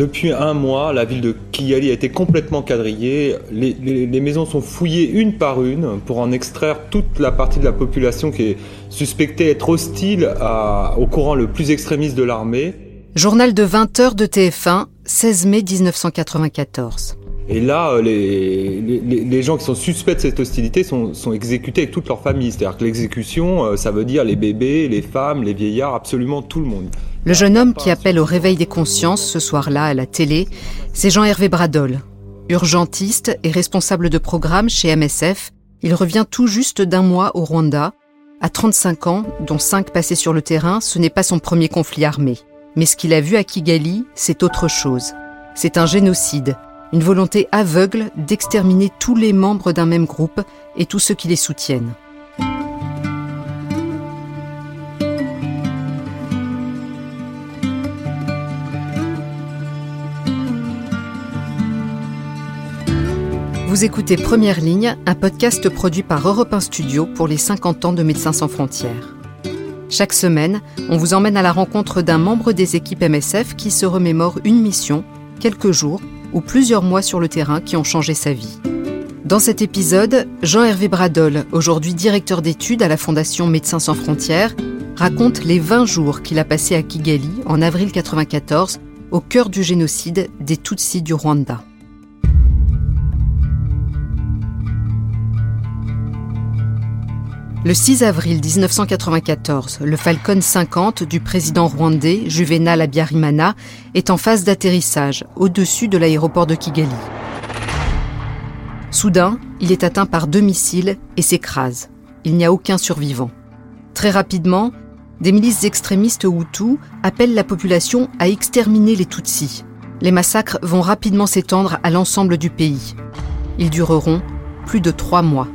Depuis un mois, la ville de Kigali a été complètement quadrillée. Les, maisons sont fouillées une par une pour en extraire toute la partie de la population qui est suspectée être hostile au courant le plus extrémiste de l'armée. Journal de 20 heures de TF1, 16 mai 1994. Et là, euh, les, gens qui sont suspects de cette hostilité sont, exécutés avec toute leur famille. C'est-à-dire que l'exécution, euh, ça veut dire les bébés, les femmes, les vieillards, absolument tout le monde. Le jeune homme qui appelle au réveil des consciences ce soir-là à la télé, c'est Jean-Hervé Bradol. Urgentiste et responsable de programme chez MSF, il revient tout juste d'un mois au Rwanda. À 35 ans, dont 5 passés sur le terrain, ce n'est pas son premier conflit armé. Mais ce qu'il a vu à Kigali, c'est autre chose. C'est un génocide, une volonté aveugle d'exterminer tous les membres d'un même groupe et tous ceux qui les soutiennent. Vous écoutez Première Ligne, un podcast produit par Europe 1 Studio pour les 50 ans de Médecins sans frontières. Chaque semaine, on vous emmène à la rencontre d'un membre des équipes MSF qui se remémore une mission, quelques jours ou plusieurs mois sur le terrain qui ont changé sa vie. Dans cet épisode, Jean-Hervé Bradol, aujourd'hui directeur d'études à la Fondation Médecins sans frontières, raconte les 20 jours qu'il a passés à Kigali en avril 1994, au cœur du génocide des Tutsis du Rwanda. Le 6 avril 1994, le Falcon 50 du président rwandais Juvenal Abiyarimana est en phase d'atterrissage au-dessus de l'aéroport de Kigali. Soudain, il est atteint par deux missiles et s'écrase. Il n'y a aucun survivant. Très rapidement, des milices extrémistes Hutus appellent la population à exterminer les Tutsis. Les massacres vont rapidement s'étendre à l'ensemble du pays. Ils dureront plus de trois mois.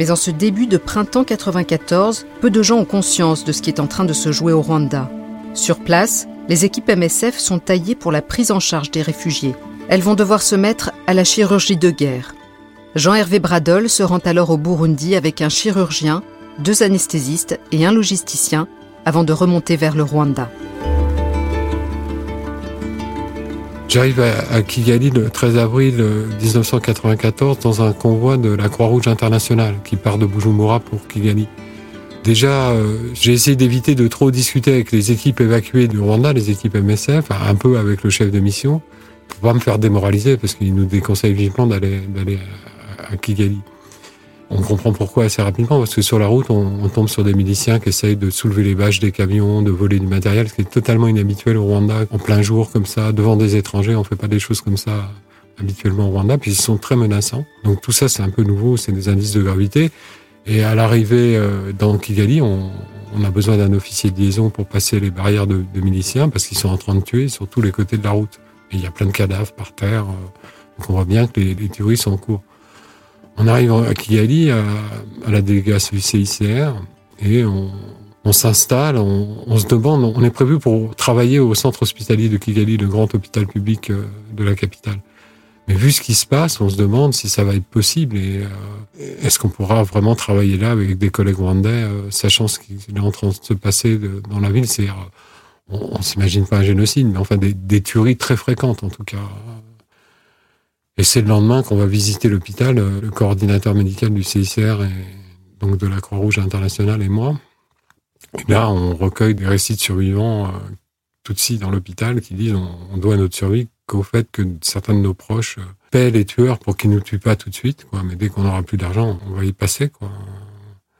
Mais en ce début de printemps 94, peu de gens ont conscience de ce qui est en train de se jouer au Rwanda. Sur place, les équipes MSF sont taillées pour la prise en charge des réfugiés. Elles vont devoir se mettre à la chirurgie de guerre. Jean-Hervé Bradol se rend alors au Burundi avec un chirurgien, deux anesthésistes et un logisticien avant de remonter vers le Rwanda. J'arrive à, Kigali le 13 avril 1994 euh, dans un convoi de la Croix-Rouge internationale qui part de Bujumbura pour Kigali. Déjà, euh, j'ai essayé d'éviter de trop discuter avec les équipes évacuées du Rwanda, les équipes MSF, un peu avec le chef de mission, pour pas me faire démoraliser parce qu'il nous déconseille vivement d'aller à Kigali. On comprend pourquoi assez rapidement, parce que sur la route, on, tombe sur des miliciens qui essayent de soulever les bâches des camions, de voler du matériel, ce qui est totalement inhabituel au Rwanda, en plein jour comme ça, devant des étrangers. On fait pas des choses comme ça habituellement au Rwanda, puis ils sont très menaçants. Donc tout ça, c'est un peu nouveau, c'est des indices de gravité. Et à l'arrivée euh, dans Kigali, on, a besoin d'un officier de liaison pour passer les barrières de, miliciens, parce qu'ils sont en train de tuer sur tous les côtés de la route. Et il y a plein de cadavres par terre. Euh, donc on voit bien que les, les tueries sont en cours. On arrive à Kigali, à, la délégation du CICR, et on, s'installe, on, se demande, on est prévu pour travailler au centre hospitalier de Kigali, le grand hôpital public euh, de la capitale. Mais vu ce qui se passe, on se demande si ça va être possible et euh, est-ce qu'on pourra vraiment travailler là avec des collègues rwandais, euh, sachant ce qui est en train de se passer dans la ville. C'est, on, on s'imagine pas un génocide, mais enfin des, des tueries très fréquentes en tout cas. Et c'est le lendemain qu'on va visiter l'hôpital, euh, le coordinateur médical du CICR et donc de la Croix-Rouge internationale et moi. Et là, on recueille des récits de survivants euh, tout de suite dans l'hôpital qui disent on, doit notre survie qu'au fait que certains de nos proches euh, paient les tueurs pour qu'ils nous tuent pas tout de suite. Mais dès qu'on aura plus d'argent, on va y passer.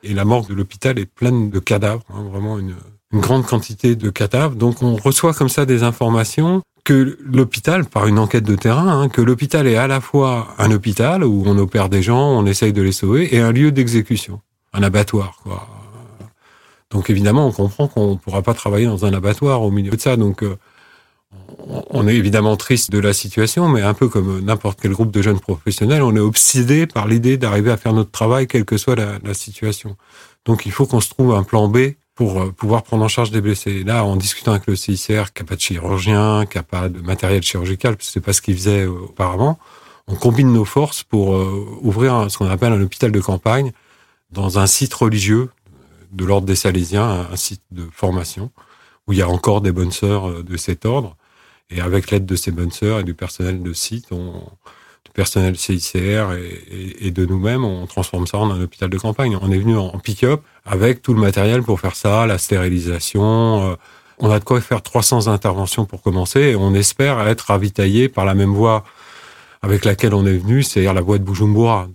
Et la morgue de l'hôpital est pleine de cadavres, hein, vraiment une grande quantité de cadavres. Donc on reçoit comme ça des informations que l'hôpital, par une enquête de terrain, hein, que l'hôpital est à la fois un hôpital où on opère des gens, on essaye de les sauver, et un lieu d'exécution, un abattoir. Donc évidemment, on comprend qu'on ne pourra pas travailler dans un abattoir au milieu de ça. Donc euh, on est évidemment triste de la situation, mais un peu comme n'importe quel groupe de jeunes professionnels, on est obsédé par l'idée d'arriver à faire notre travail, quelle que soit la, la situation. Donc il faut qu'on se trouve un plan B pour euh, pouvoir prendre en charge des blessés. là, en discutant avec le CICR, qui n'a pas de chirurgien, qui n'a pas de matériel chirurgical, parce que c'est pas ce qu'il faisait euh, auparavant, on combine nos forces pour euh, ouvrir ce qu'on appelle un hôpital de campagne dans un site religieux de l'ordre des Salésiens, un site de formation, où il y a encore des bonnes sœurs de cet ordre. Et avec l'aide de ces bonnes sœurs et du personnel de site, on, du personnel CICR et, de nous-mêmes, on transforme ça en un hôpital de campagne. On est venu en pick-up avec tout le matériel pour faire ça, la stérilisation. on a de quoi faire 300 interventions pour commencer et on espère être ravitaillé par la même voie avec laquelle on est venu, c'est-à-dire la voie de Bujumbura.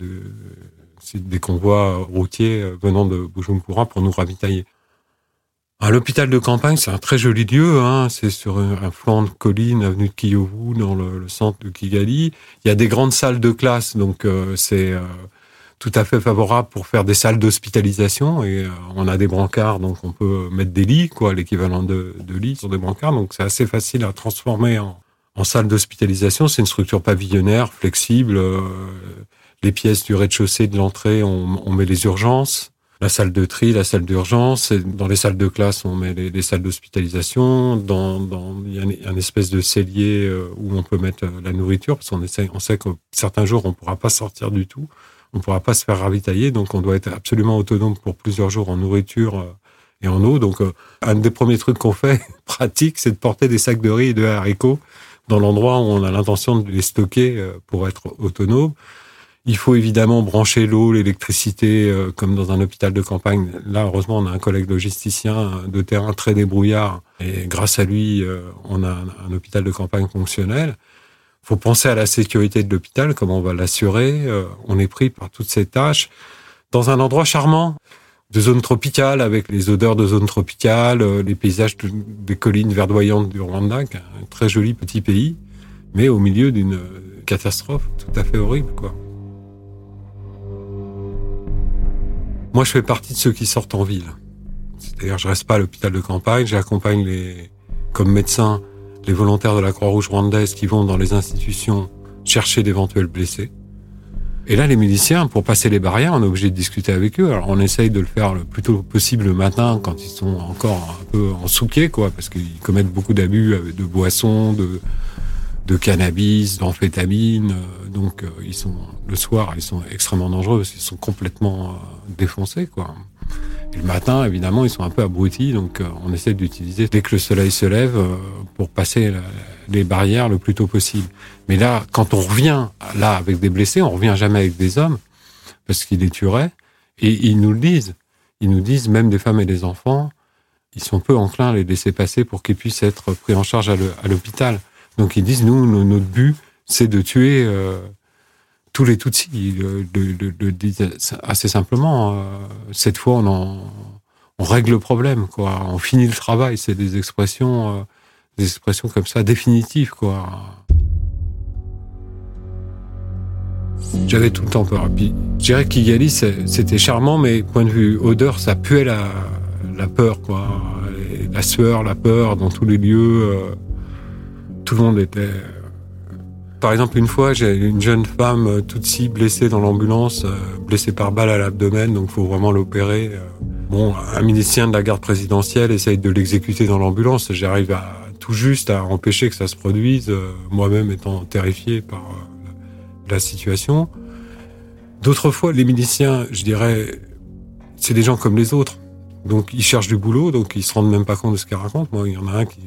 C'est des convois routiers venant de Bujumbura pour nous ravitailler. À l'hôpital de campagne, c'est un très joli lieu. Hein. C'est sur un, flanc de colline, avenue de Kiyovu, dans le, centre de Kigali. Il y a des grandes salles de classe, donc euh, c'est euh, tout à fait favorable pour faire des salles d'hospitalisation. Et euh, on a des brancards, donc on peut mettre des lits, quoi, l'équivalent de, de lits sur des brancards. Donc c'est assez facile à transformer en, en salle d'hospitalisation. C'est une structure pavillonnaire, flexible. les pièces du rez-de-chaussée de l'entrée, on met les urgences la salle de tri, la salle d'urgence. Dans les salles de classe, on met les, salles d'hospitalisation. Dans, dans, il y a un, espèce de cellier euh, où on peut mettre euh, la nourriture, parce qu'on on sait que certains jours, on ne pourra pas sortir du tout. On ne pourra pas se faire ravitailler, donc on doit être absolument autonome pour plusieurs jours en nourriture euh, et en eau. Donc, un des premiers trucs qu'on fait, pratique, c'est de porter des sacs de riz et de haricots dans l'endroit où on a l'intention de les stocker pour être autonome. Il faut évidemment brancher l'eau, l'électricité, euh, comme dans un hôpital de campagne. Là, heureusement, on a un collègue logisticien de terrain très débrouillard, et grâce à lui, euh, on a un, hôpital de campagne fonctionnel. Il faut penser à la sécurité de l'hôpital, comment on va l'assurer. Euh, on est pris par toutes ces tâches dans un endroit charmant, de zone tropicale, avec les odeurs de zone tropicale, les paysages des collines verdoyantes du Rwanda, un très joli petit pays, mais au milieu d'une catastrophe tout à fait horrible, quoi. Moi, je fais partie de ceux qui sortent en ville. C'est-à-dire, je reste pas à l'hôpital de campagne, j'accompagne les, comme médecin, les volontaires de la Croix-Rouge rwandaise qui vont dans les institutions chercher d'éventuels blessés. Et là, les miliciens, pour passer les barrières, on est obligé de discuter avec eux. Alors, on essaye de le faire le plus tôt possible le matin, quand ils sont encore un peu en souquet, quoi, parce qu'ils commettent beaucoup d'abus de boissons, de, de cannabis, d'amphétamine. Euh, donc euh, ils sont le soir, ils sont extrêmement dangereux, ils sont complètement euh, défoncés quoi. Et le matin, évidemment, ils sont un peu abrutis, donc on essaie d'utiliser dès que le soleil se lève pour passer les barrières le plus tôt possible. Mais là, quand on revient là avec des blessés, on revient jamais avec des hommes parce qu'ils les tueraient. Et ils nous le disent. Ils nous disent, même des femmes et des enfants, ils sont peu enclins à les laisser passer pour qu'ils puissent être pris en charge à l'hôpital. Donc ils disent, nous, notre but, c'est de tuer euh, tous les Tutsis. Le, le, le, assez simplement. Euh, cette fois, on, on règle le problème, quoi. On finit le travail. C'est des expressions, euh, des expressions comme ça définitives, quoi. J'avais tout le temps peur. Puis, je dirais qu'Igali, c'était charmant, mais point de vue odeur, ça puait la, la peur, quoi. la sueur, la peur dans tous les lieux tout le monde était. Euh, par exemple, une fois, j'ai une jeune femme euh, toute si blessée dans l'ambulance, euh, blessée par balle à l'abdomen, donc faut vraiment l'opérer. Bon, un ministère de la garde présidentielle essaye de l'exécuter dans l'ambulance. J'arrive à tout juste à empêcher que ça se produise, moi-même étant terrifié par la situation. D'autres fois, les miliciens, je dirais, c'est des gens comme les autres. Donc ils cherchent du boulot, donc ils se rendent même pas compte de ce qu'ils racontent. Moi, il y en a un qui,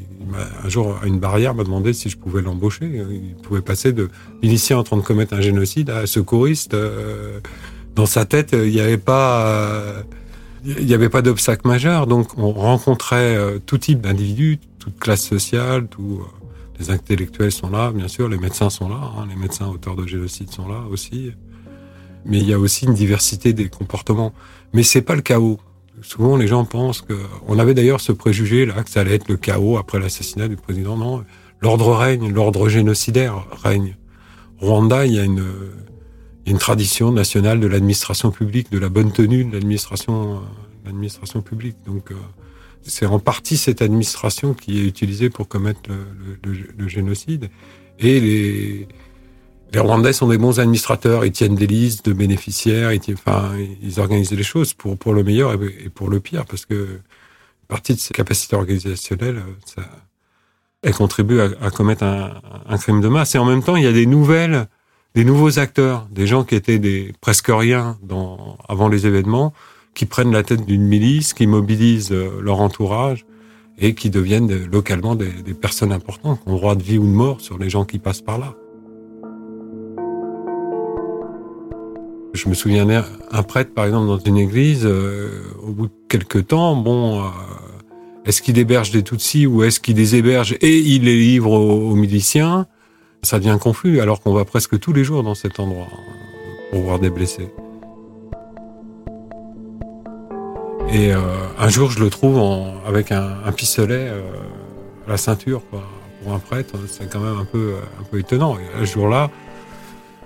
un jour, à une barrière, m'a demandé si je pouvais l'embaucher. Il pouvait passer de l'initié en train de commettre un génocide à secouriste. Euh, dans sa tête, il n'y avait pas, euh, il n'y avait pas d'obstacle majeur. Donc on rencontrait euh, tout type d'individus, toute classe sociale, tout. les intellectuels sont là, bien sûr, les médecins sont là, hein, les médecins auteurs de génocide sont là aussi. Mais il y a aussi une diversité des comportements. Mais c'est pas le chaos souvent les gens pensent que, on avait d'ailleurs ce préjugé là que ça allait être le chaos après l'assassinat du président. Non, l'ordre règne, l'ordre génocidaire règne. Rwanda, il y a une, tradition nationale de l'administration publique, de la bonne tenue de l'administration, l'administration publique. Donc, euh, c'est en partie cette administration qui est utilisée pour commettre le, le, le génocide. Et les, les Rwandais sont des bons administrateurs, ils tiennent des listes de bénéficiaires, ils, enfin, ils organisent les choses pour, le meilleur et pour le pire, parce que partie de ces capacités organisationnelles, ça, elles contribuent à, commettre un, crime de masse. Et en même temps, il y a des nouvelles, des nouveaux acteurs, des gens qui étaient des presque rien avant les événements, qui prennent la tête d'une milice, qui mobilisent euh, leur entourage et qui deviennent localement des, des personnes importantes, qui ont droit de vie ou de mort sur les gens qui passent par là. Je me souviens un prêtre, par exemple, dans une église, euh, au bout de quelques temps, bon, euh, est-ce qu'il héberge des Tutsis ou est-ce qu'il les héberge et il les livre aux, miliciens? Ça devient confus, alors qu'on va presque tous les jours dans cet endroit pour voir des blessés. Et euh, un jour, je le trouve avec un, pistolet à la ceinture, quoi. Pour un prêtre, c'est quand même un peu, étonnant. Et jour-là,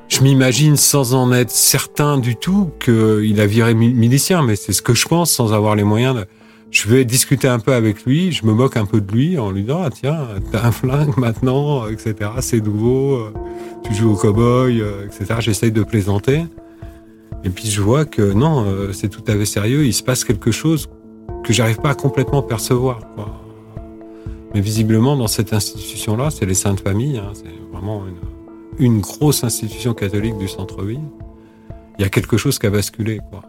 je m'imagine sans en être certain du tout qu'il a viré milicien, mais c'est ce que je pense sans avoir les moyens de... Je vais discuter un peu avec lui, je me moque un peu de lui en lui disant ah, tiens t'as un flingue maintenant, etc. C'est nouveau, euh, tu joues au cowboy, euh, etc. J'essaye de plaisanter. Et puis je vois que non, euh, c'est tout à fait sérieux. Il se passe quelque chose que j'arrive pas à complètement percevoir. Quoi. Mais visiblement dans cette institution-là, c'est les saintes familles. Hein, c'est vraiment une une grosse institution catholique du centre-ville, il y a quelque chose qui a basculé, quoi.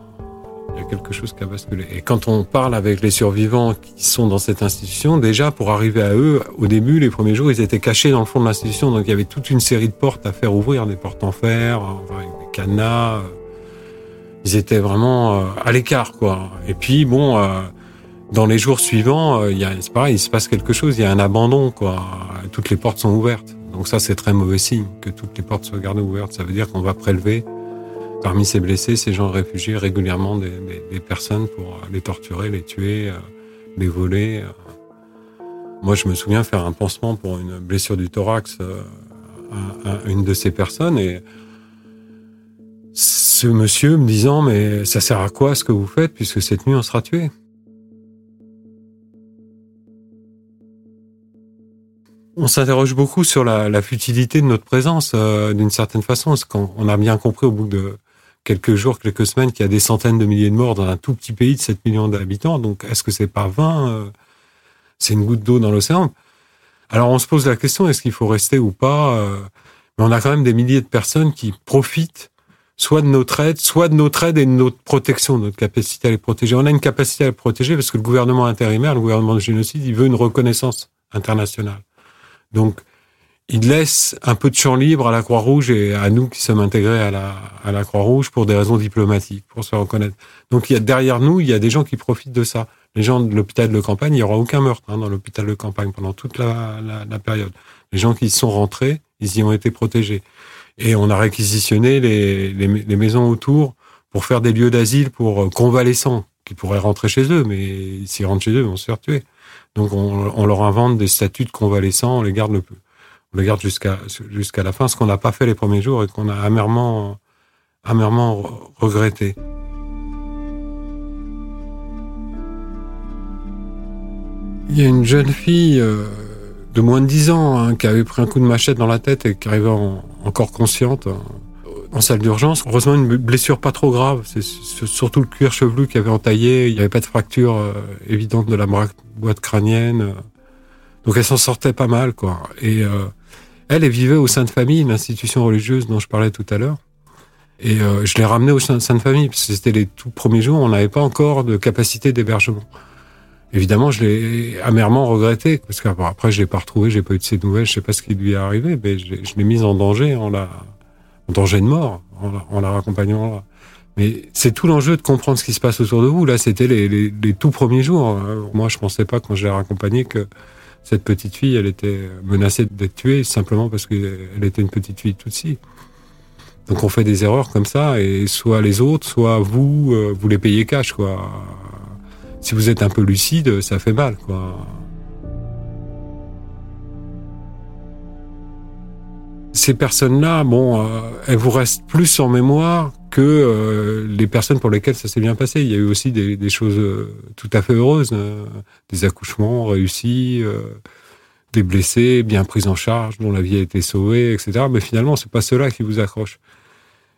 Il y a quelque chose qui a basculé. Et quand on parle avec les survivants qui sont dans cette institution, déjà, pour arriver à eux, au début, les premiers jours, ils étaient cachés dans le fond de l'institution. Donc, il y avait toute une série de portes à faire ouvrir, des portes en fer, des cadenas. Ils étaient vraiment euh, à l'écart, quoi. Et puis, bon, euh, dans les jours suivants, euh, c'est pareil, il se passe quelque chose. Il y a un abandon, quoi. Toutes les portes sont ouvertes. Donc ça, c'est très mauvais signe que toutes les portes soient gardées ouvertes. Ça veut dire qu'on va prélever parmi ces blessés, ces gens réfugiés, régulièrement des, personnes pour les torturer, les tuer, euh, les voler. Moi, je me souviens faire un pansement pour une blessure du thorax euh, à, une de ces personnes et ce monsieur me disant mais ça sert à quoi ce que vous faites puisque cette nuit on sera tué. On s'interroge beaucoup sur la, futilité de notre présence, euh, d'une certaine façon, parce qu'on a bien compris au bout de quelques jours, quelques semaines, qu'il y a des centaines de milliers de morts dans un tout petit pays de 7 millions d'habitants. Donc, est-ce que c'est pas 20 euh, C'est une goutte d'eau dans l'océan? Alors, on se pose la question est-ce qu'il faut rester ou pas euh, Mais on a quand même des milliers de personnes qui profitent soit de notre aide, soit de notre aide et de notre protection, notre capacité à les protéger. On a une capacité à les protéger parce que le gouvernement intérimaire, le gouvernement de génocide, il veut une reconnaissance internationale. Donc, il laisse un peu de champ libre à la Croix-Rouge et à nous qui sommes intégrés à la, à la Croix-Rouge pour des raisons diplomatiques, pour se reconnaître. Donc, il y a, derrière nous, il y a des gens qui profitent de ça. Les gens de l'hôpital de campagne, il n'y aura aucun meurtre hein, dans l'hôpital de campagne pendant toute la, la, période. Les gens qui sont rentrés, ils y ont été protégés. Et on a réquisitionné les, les, les maisons autour pour faire des lieux d'asile pour euh, convalescents qui pourraient rentrer chez eux, mais s'ils rentrent chez eux, ils vont se faire tuer. Donc on, leur invente des statuts de convalescents, on les garde le garde jusqu'à jusqu'à la fin, ce qu'on n'a pas fait les premiers jours et qu'on a amèrement amèrement regretté. Il y a une jeune fille euh, de moins de 10 ans hein, qui avait pris un coup de machette dans la tête et qui arrivait encore consciente hein, en salle d'urgence. Heureusement, une blessure pas trop grave. C'est surtout le cuir chevelu qui avait entaillé. Il n'y avait pas de fracture euh, évidente de la boîte crânienne. Donc elle s'en sortait pas mal, quoi. Et euh, elle, elle vivait au sein de famille, une institution religieuse dont je parlais tout à l'heure. Et euh, je l'ai ramenée au sein de Sainte Famille, parce que c'était les tout premiers jours, on n'avait pas encore de capacité d'hébergement. Évidemment, je l'ai amèrement regretté, parce qu'après, je l'ai pas retrouvé, j'ai pas eu de ses nouvelles, je sais pas ce qui lui est arrivé, mais je, l'ai mise en danger en la, danger de mort en, la raccompagnant là. Mais c'est tout l'enjeu de comprendre ce qui se passe autour de vous. Là, c'était les, les, les, tout premiers jours. Moi, je pensais pas quand je l'ai raccompagnée que cette petite fille, elle était menacée d'être tuée simplement parce qu'elle était une petite fille toute ci. Donc on fait des erreurs comme ça et soit les autres, soit vous, euh, vous les payez cash quoi. Si vous êtes un peu lucide, ça fait mal quoi. Ces personnes-là, bon, euh, elles vous restent plus en mémoire que euh, les personnes pour lesquelles ça s'est bien passé. Il y a eu aussi des, choses euh, tout à fait heureuses, des accouchements réussis, des blessés bien pris en charge, dont la vie a été sauvée, etc. Mais finalement, c'est pas cela qui vous accroche.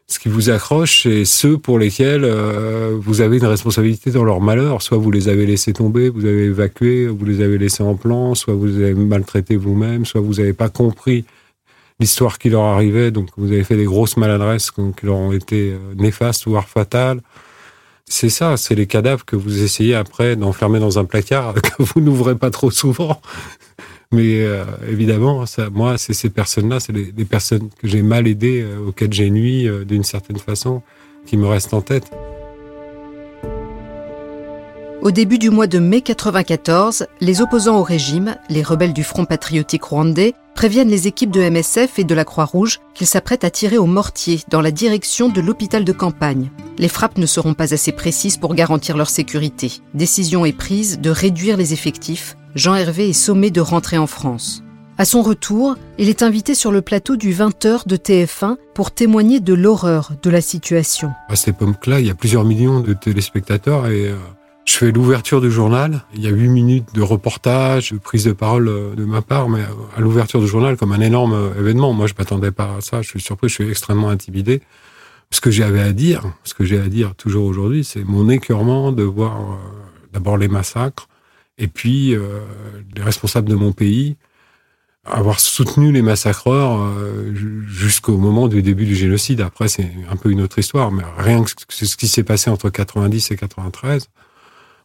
Ce qui vous accroche, c'est ceux pour lesquels vous avez une responsabilité dans leur malheur. Soit vous les avez laissés tomber, vous avez évacué, vous les avez laissés en plan, soit vous avez maltraités vous-même, soit vous n'avez pas compris l'histoire qui leur arrivait. Donc, vous avez fait des grosses maladresses qui leur ont été euh, néfastes, voire fatales. C'est ça, c'est les cadavres que vous essayez après d'enfermer dans un placard que vous n'ouvrez pas trop souvent. Mais euh, évidemment, ça, moi, c'est ces personnes-là, c'est les, personnes que j'ai mal aidées, euh, auxquelles j'ai euh, d'une certaine façon, qui me restent en tête. Au début du mois de mai 94, les opposants au régime, les rebelles du Front patriotique rwandais, préviennent les équipes de MSF et de la Croix-Rouge qu'ils s'apprêtent à tirer au mortier dans la direction de l'hôpital de campagne. Les frappes ne seront pas assez précises pour garantir leur sécurité. Décision est prise de réduire les effectifs. Jean Hervé est sommé de rentrer en France. À son retour, il est invité sur le plateau du 20h de TF1 pour témoigner de l'horreur de la situation. À cette époque-là, il y a plusieurs millions de téléspectateurs et euh, je fais l'ouverture du journal. Il y a huit minutes de reportage, de prise de parole euh, de ma part, mais à l'ouverture du journal comme un énorme euh, événement. Moi, je m'attendais pas à ça. Je suis surpris, je suis extrêmement intimidé. Ce que j'avais à dire, ce que j'ai à dire toujours aujourd'hui, c'est mon écœurement de voir euh, d'abord les massacres et puis les responsables de mon pays avoir soutenu les massacreurs jusqu'au moment du début du génocide. Après, c'est un peu une autre histoire, mais rien que ce qui s'est passé entre 90 et 93,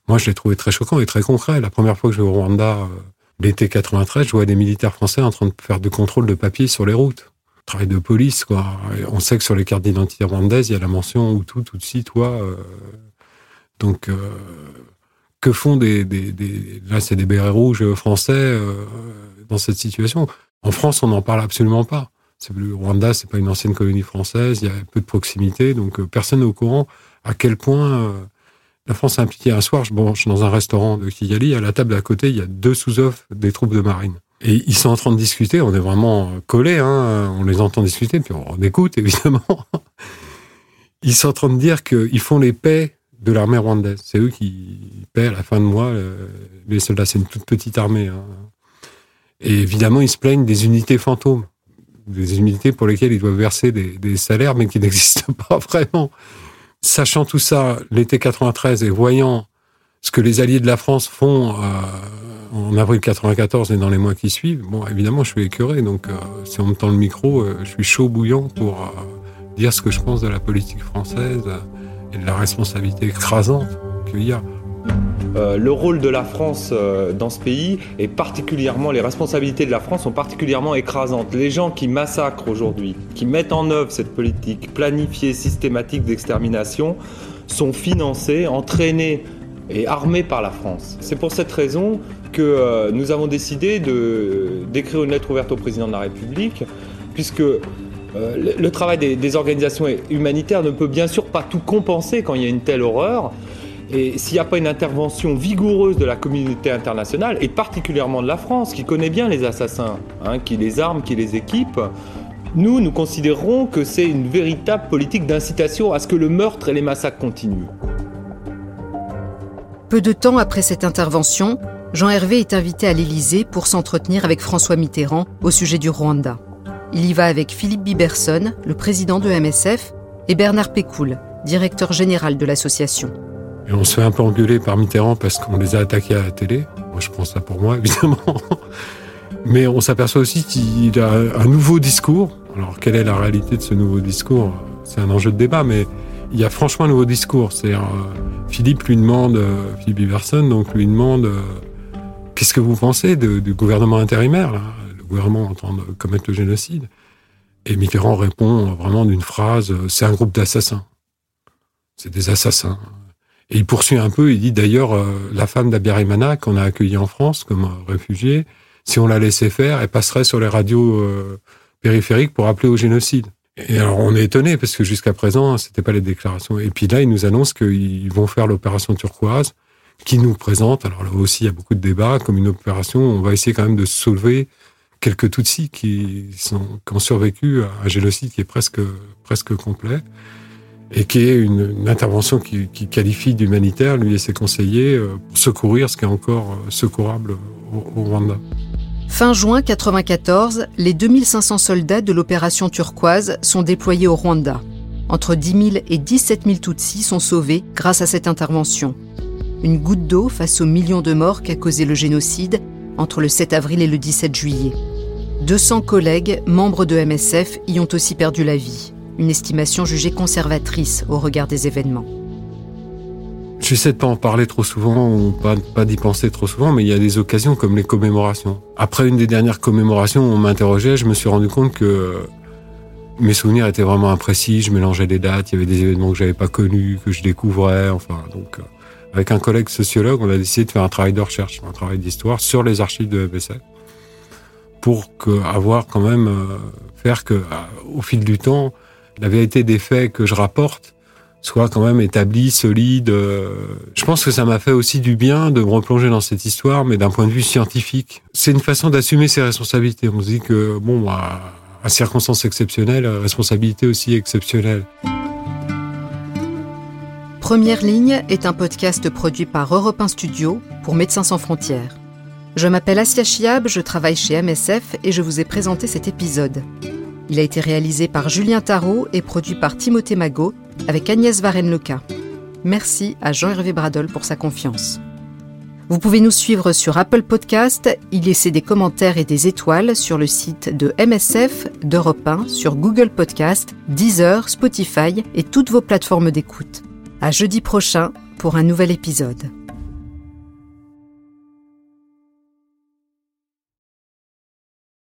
moi, je l'ai trouvé très choquant et très concret. La première fois que je vais au Rwanda, euh, l'été 93, je vois des militaires français en train de faire du contrôle de papier sur les routes. Travail de police, quoi. on sait que sur les cartes d'identité rwandaises, il y a la mention ou tout, tout de suite, toi. Euh. donc, euh, que font des, là, c'est des bérets rouges français dans cette situation En France, on n'en parle absolument pas. Le Rwanda, c'est pas une ancienne colonie française. Il y a peu de proximité, donc personne n'est au courant à quel point la France est impliquée. Un soir, je suis dans un restaurant de Kigali. À la table d'à côté, il y a deux sous-offres des troupes de marine. Et ils sont en train de discuter. On est vraiment collés. Hein. On les entend discuter, puis on écoute, évidemment. Ils sont en train de dire qu'ils font les paix de l'armée rwandaise. C'est eux qui paient à la fin de mois euh, les soldats. C'est une toute petite armée. Hein. Et évidemment, ils se plaignent des unités fantômes. Des unités pour lesquelles ils doivent verser des salaires, mais qui n'existent pas vraiment sachant tout ça, l'été 93 et voyant ce que les alliés de la France font euh, en avril 94 et dans les mois qui suivent, bon, évidemment, je suis écœuré. Donc, euh, si on me tend le micro, euh, je suis chaud bouillant pour dire ce que je pense de la politique française et de la responsabilité écrasante qu'il y a. Euh, le rôle de la France euh, dans ce pays est particulièrement, les responsabilités de la France sont particulièrement écrasantes. Les gens qui massacrent aujourd'hui, qui mettent en œuvre cette politique planifiée, systématique d'extermination, sont financés, entraînés et armés par la France. C'est pour cette raison que euh, nous avons décidé d'écrire une lettre ouverte au président de la République, puisque le, travail des organisations humanitaires ne peut bien sûr pas tout compenser quand il y a une telle horreur. Et s'il n'y a pas une intervention vigoureuse de la communauté internationale, et particulièrement de la France, qui connaît bien les assassins, hein, qui les arme, qui les équipe, nous, nous considérons que c'est une véritable politique d'incitation à ce que le meurtre et les massacres continuent. Peu de temps après cette intervention, Jean Hervé est invité à l'Élysée pour s'entretenir avec François Mitterrand au sujet du Rwanda. Il y va avec Philippe Biberson, le président de MSF, et Bernard Pécoul, directeur général de l'association. On se fait un peu engueuler par Mitterrand parce qu'on les a attaqués à la télé. Moi, je pense ça pour moi, évidemment. Mais on s'aperçoit aussi qu'il a un nouveau discours. Alors, quelle est la réalité de ce nouveau discours? C'est un enjeu de débat, mais il y a franchement un nouveau discours. C'est euh, Philippe lui demande, euh, Philippe Iverson, donc lui demande euh, qu'est-ce que vous pensez du gouvernement intérimaire, le gouvernement en train de commettre le génocide. Et Mitterrand répond vraiment d'une phrase c'est un groupe d'assassins. C'est des assassins. Et il poursuit un peu, il dit d'ailleurs, euh, la femme d'Abiyarimana qu'on a accueillie en France comme réfugiée, si on la laissait faire, elle passerait sur les radios euh, périphériques pour appeler au génocide. Et alors on est étonné parce que jusqu'à présent, c'était pas les déclarations. Et puis là, ils nous annoncent qu'ils vont faire l'opération turquoise, qui nous présente, alors là aussi il y a beaucoup de débats, comme une opération, on va essayer quand même de sauver quelques Tutsis qui, sont, qui ont survécu à un génocide qui est presque, presque complet et qui est une, intervention qui, qualifie d'humanitaire, lui et ses conseillers, euh, pour secourir ce qui est encore euh, secourable au, Rwanda. Fin juin 1994, les 2500 soldats de l'opération turquoise sont déployés au Rwanda. Entre 10 000 et 17 000 Tutsis sont sauvés grâce à cette intervention. Une goutte d'eau face aux millions de morts qu'a causé le génocide entre le 7 avril et le 17 juillet. 200 collègues, membres de MSF, y ont aussi perdu la vie une estimation jugée conservatrice au regard des événements. J'essaie de pas en parler trop souvent ou pas, pas d'y penser trop souvent, mais il y a des occasions comme les commémorations. Après une des dernières commémorations, on m'interrogeait, je me suis rendu compte que mes souvenirs étaient vraiment imprécis, je mélangeais des dates, il y avait des événements que j'avais pas connus, que je découvrais, enfin donc euh, avec un collègue sociologue, on a décidé de faire un travail de recherche, un travail d'histoire sur les archives de MSF pour avoir quand même euh, faire que au fil du temps, la vérité des faits que je rapporte soit quand même établie, solide. Euh. Je pense que ça m'a fait aussi du bien de me replonger dans cette histoire, mais d'un point de vue scientifique. C'est une façon d'assumer ses responsabilités. On se dit que, bon, à circonstances exceptionnelles, responsabilité aussi exceptionnelle. Première ligne est un podcast produit par Europe 1 Studio pour Médecins sans frontières. Je m'appelle Asia Chiab, je travaille chez MSF et je vous ai présenté cet épisode. Il a été réalisé par Julien Tarot et produit par Timothée Magot avec Agnès Varenne-Leca. Merci à Jean-Hervé Bradol pour sa confiance. Vous pouvez nous suivre sur Apple Podcast, y laisser des commentaires et des étoiles sur le site de MSF, d'Europe 1, sur Google Podcast, Deezer, Spotify et toutes vos plateformes d'écoute. À jeudi prochain pour un nouvel épisode.